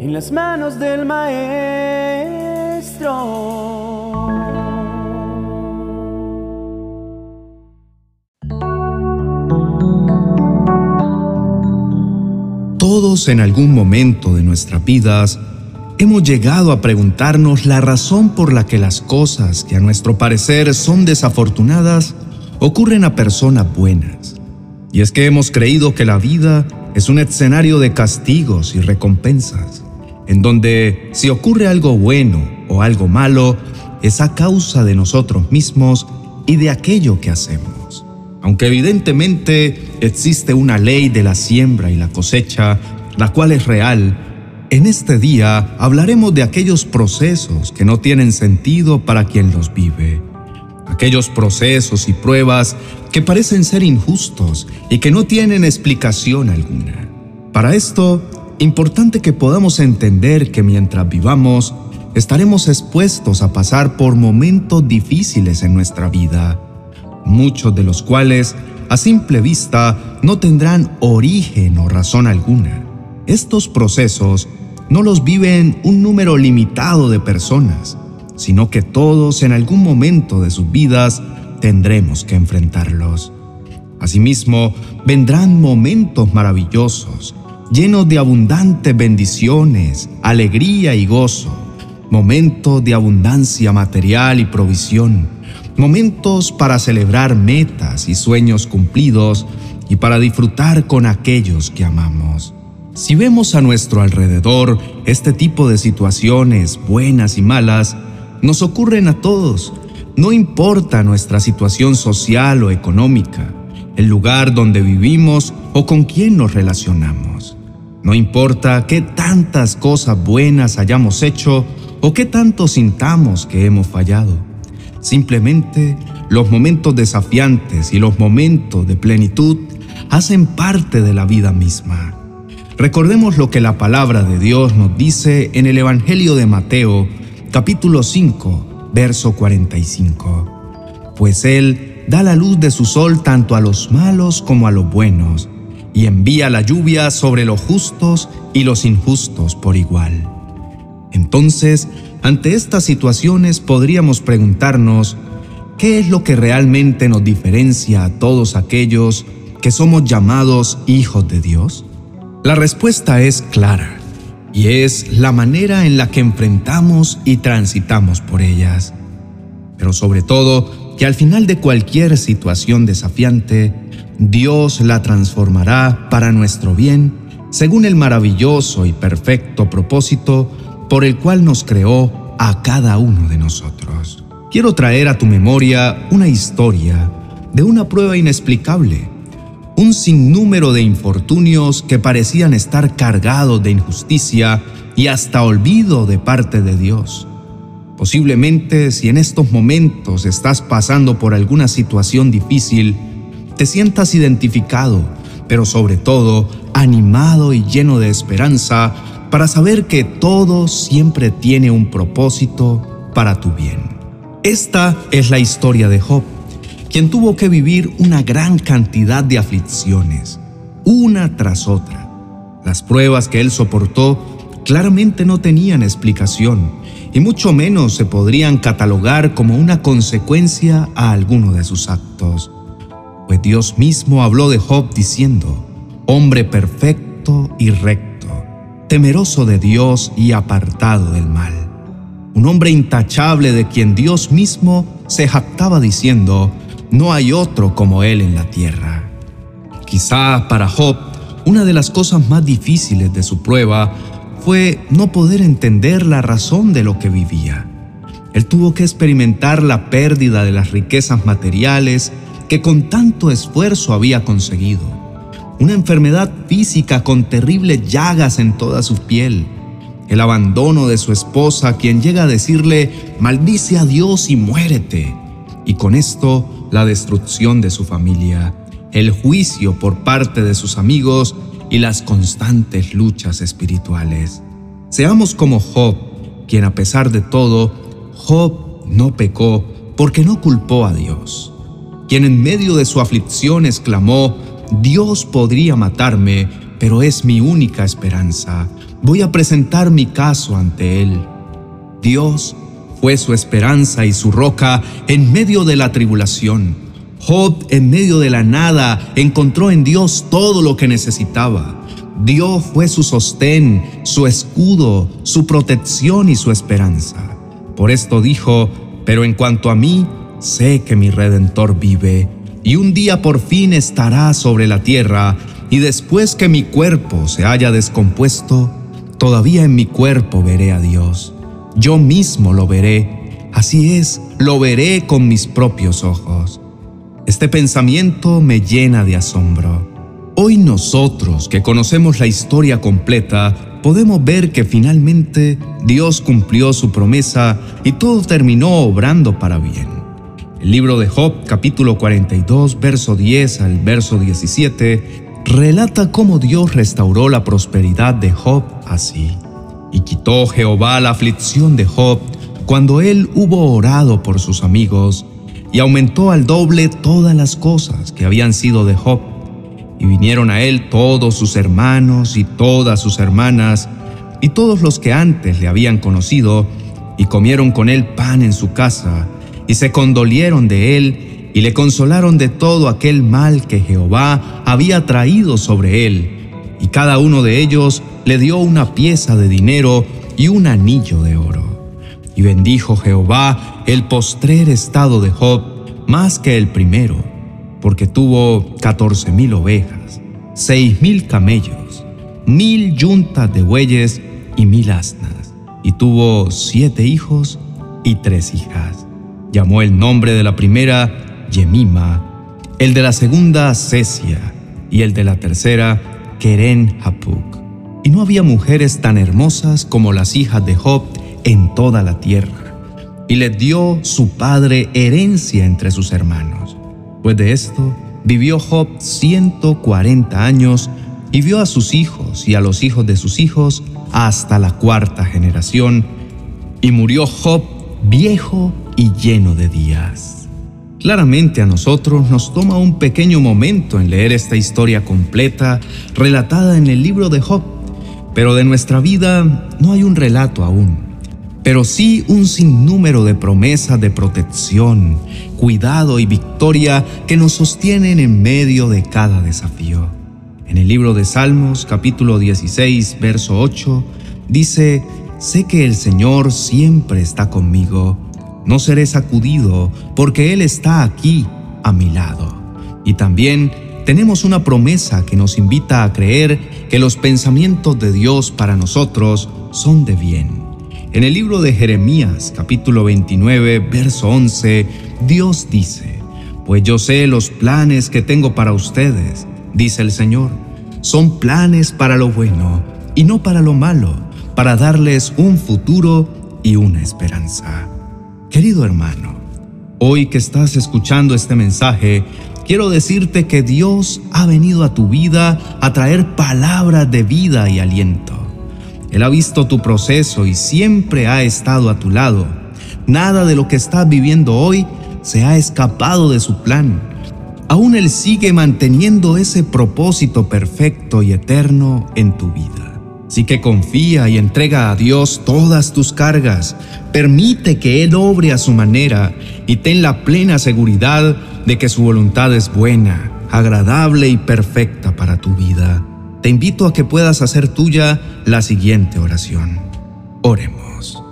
en las manos del Maestro. Todos en algún momento de nuestras vidas hemos llegado a preguntarnos la razón por la que las cosas que a nuestro parecer son desafortunadas ocurren a personas buenas. Y es que hemos creído que la vida es un escenario de castigos y recompensas, en donde si ocurre algo bueno o algo malo, es a causa de nosotros mismos y de aquello que hacemos. Aunque evidentemente existe una ley de la siembra y la cosecha, la cual es real, en este día hablaremos de aquellos procesos que no tienen sentido para quien los vive. Aquellos procesos y pruebas que parecen ser injustos y que no tienen explicación alguna. Para esto, importante que podamos entender que mientras vivamos, estaremos expuestos a pasar por momentos difíciles en nuestra vida, muchos de los cuales, a simple vista, no tendrán origen o razón alguna. Estos procesos no los viven un número limitado de personas, sino que todos en algún momento de sus vidas tendremos que enfrentarlos. Asimismo, vendrán momentos maravillosos, llenos de abundantes bendiciones, alegría y gozo, momentos de abundancia material y provisión, momentos para celebrar metas y sueños cumplidos y para disfrutar con aquellos que amamos. Si vemos a nuestro alrededor este tipo de situaciones, buenas y malas, nos ocurren a todos, no importa nuestra situación social o económica, el lugar donde vivimos o con quién nos relacionamos. No importa qué tantas cosas buenas hayamos hecho o qué tanto sintamos que hemos fallado. Simplemente los momentos desafiantes y los momentos de plenitud hacen parte de la vida misma. Recordemos lo que la palabra de Dios nos dice en el Evangelio de Mateo, capítulo 5, verso 45. Pues Él da la luz de su sol tanto a los malos como a los buenos, y envía la lluvia sobre los justos y los injustos por igual. Entonces, ante estas situaciones podríamos preguntarnos, ¿qué es lo que realmente nos diferencia a todos aquellos que somos llamados hijos de Dios? La respuesta es clara y es la manera en la que enfrentamos y transitamos por ellas. Pero sobre todo, que al final de cualquier situación desafiante, Dios la transformará para nuestro bien según el maravilloso y perfecto propósito por el cual nos creó a cada uno de nosotros. Quiero traer a tu memoria una historia de una prueba inexplicable un sinnúmero de infortunios que parecían estar cargados de injusticia y hasta olvido de parte de Dios. Posiblemente si en estos momentos estás pasando por alguna situación difícil, te sientas identificado, pero sobre todo animado y lleno de esperanza para saber que todo siempre tiene un propósito para tu bien. Esta es la historia de Job quien tuvo que vivir una gran cantidad de aflicciones, una tras otra. Las pruebas que él soportó claramente no tenían explicación y mucho menos se podrían catalogar como una consecuencia a alguno de sus actos. Pues Dios mismo habló de Job diciendo, hombre perfecto y recto, temeroso de Dios y apartado del mal. Un hombre intachable de quien Dios mismo se jactaba diciendo, no hay otro como Él en la tierra. Quizá para Job, una de las cosas más difíciles de su prueba fue no poder entender la razón de lo que vivía. Él tuvo que experimentar la pérdida de las riquezas materiales que con tanto esfuerzo había conseguido, una enfermedad física con terribles llagas en toda su piel, el abandono de su esposa, quien llega a decirle, maldice a Dios y muérete, y con esto la destrucción de su familia, el juicio por parte de sus amigos y las constantes luchas espirituales. Seamos como Job, quien a pesar de todo, Job no pecó porque no culpó a Dios, quien en medio de su aflicción exclamó, Dios podría matarme, pero es mi única esperanza. voy a presentar mi caso ante Él. Dios fue su esperanza y su roca en medio de la tribulación. Job en medio de la nada encontró en Dios todo lo que necesitaba. Dios fue su sostén, su escudo, su protección y su esperanza. Por esto dijo, pero en cuanto a mí, sé que mi redentor vive, y un día por fin estará sobre la tierra, y después que mi cuerpo se haya descompuesto, todavía en mi cuerpo veré a Dios. Yo mismo lo veré, así es, lo veré con mis propios ojos. Este pensamiento me llena de asombro. Hoy nosotros que conocemos la historia completa, podemos ver que finalmente Dios cumplió su promesa y todo terminó obrando para bien. El libro de Job, capítulo 42, verso 10 al verso 17, relata cómo Dios restauró la prosperidad de Job así. Y quitó Jehová la aflicción de Job cuando él hubo orado por sus amigos, y aumentó al doble todas las cosas que habían sido de Job. Y vinieron a él todos sus hermanos y todas sus hermanas, y todos los que antes le habían conocido, y comieron con él pan en su casa, y se condolieron de él, y le consolaron de todo aquel mal que Jehová había traído sobre él, y cada uno de ellos le dio una pieza de dinero y un anillo de oro. Y bendijo Jehová el postrer estado de Job más que el primero, porque tuvo catorce mil ovejas, seis mil camellos, mil yuntas de bueyes y mil asnas, y tuvo siete hijos y tres hijas. Llamó el nombre de la primera Yemima, el de la segunda Cesia y el de la tercera Keren Hapuk. Y no había mujeres tan hermosas como las hijas de Job en toda la tierra. Y le dio su padre herencia entre sus hermanos. Pues de esto vivió Job 140 años y vio a sus hijos y a los hijos de sus hijos hasta la cuarta generación. Y murió Job viejo y lleno de días. Claramente a nosotros nos toma un pequeño momento en leer esta historia completa relatada en el libro de Job, pero de nuestra vida no hay un relato aún, pero sí un sinnúmero de promesas de protección, cuidado y victoria que nos sostienen en medio de cada desafío. En el libro de Salmos capítulo 16, verso 8, dice, Sé que el Señor siempre está conmigo no seré sacudido, porque Él está aquí a mi lado. Y también tenemos una promesa que nos invita a creer que los pensamientos de Dios para nosotros son de bien. En el libro de Jeremías capítulo 29, verso 11, Dios dice, Pues yo sé los planes que tengo para ustedes, dice el Señor, son planes para lo bueno y no para lo malo, para darles un futuro y una esperanza. Querido hermano, hoy que estás escuchando este mensaje, quiero decirte que Dios ha venido a tu vida a traer palabras de vida y aliento. Él ha visto tu proceso y siempre ha estado a tu lado. Nada de lo que estás viviendo hoy se ha escapado de su plan. Aún Él sigue manteniendo ese propósito perfecto y eterno en tu vida. Así que confía y entrega a Dios todas tus cargas. Permite que Él obre a su manera y ten la plena seguridad de que su voluntad es buena, agradable y perfecta para tu vida. Te invito a que puedas hacer tuya la siguiente oración. Oremos.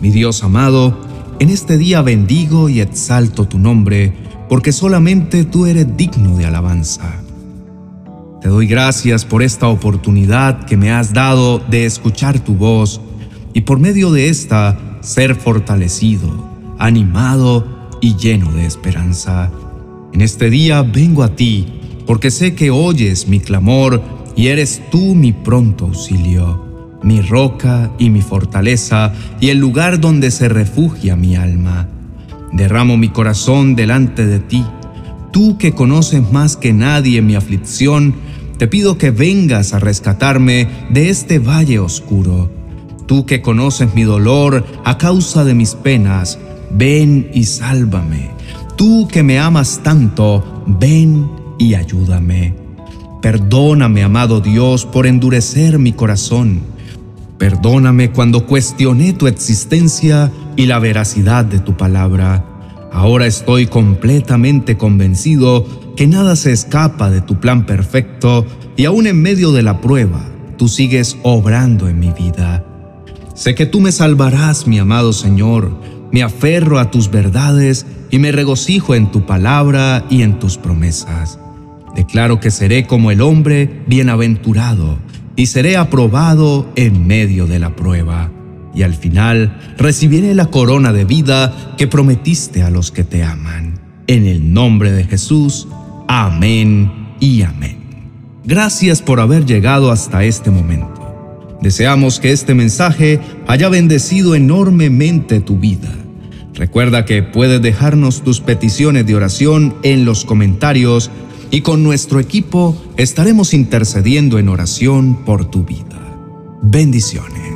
Mi Dios amado, en este día bendigo y exalto tu nombre, porque solamente tú eres digno de alabanza. Te doy gracias por esta oportunidad que me has dado de escuchar tu voz y por medio de esta ser fortalecido, animado y lleno de esperanza. En este día vengo a ti porque sé que oyes mi clamor y eres tú mi pronto auxilio, mi roca y mi fortaleza y el lugar donde se refugia mi alma. Derramo mi corazón delante de ti, tú que conoces más que nadie mi aflicción, te pido que vengas a rescatarme de este valle oscuro. Tú que conoces mi dolor a causa de mis penas, ven y sálvame. Tú que me amas tanto, ven y ayúdame. Perdóname, amado Dios, por endurecer mi corazón. Perdóname cuando cuestioné tu existencia y la veracidad de tu palabra. Ahora estoy completamente convencido que nada se escapa de tu plan perfecto y aún en medio de la prueba, tú sigues obrando en mi vida. Sé que tú me salvarás, mi amado Señor. Me aferro a tus verdades y me regocijo en tu palabra y en tus promesas. Declaro que seré como el hombre bienaventurado y seré aprobado en medio de la prueba. Y al final recibiré la corona de vida que prometiste a los que te aman. En el nombre de Jesús, amén y amén. Gracias por haber llegado hasta este momento. Deseamos que este mensaje haya bendecido enormemente tu vida. Recuerda que puedes dejarnos tus peticiones de oración en los comentarios y con nuestro equipo estaremos intercediendo en oración por tu vida. Bendiciones.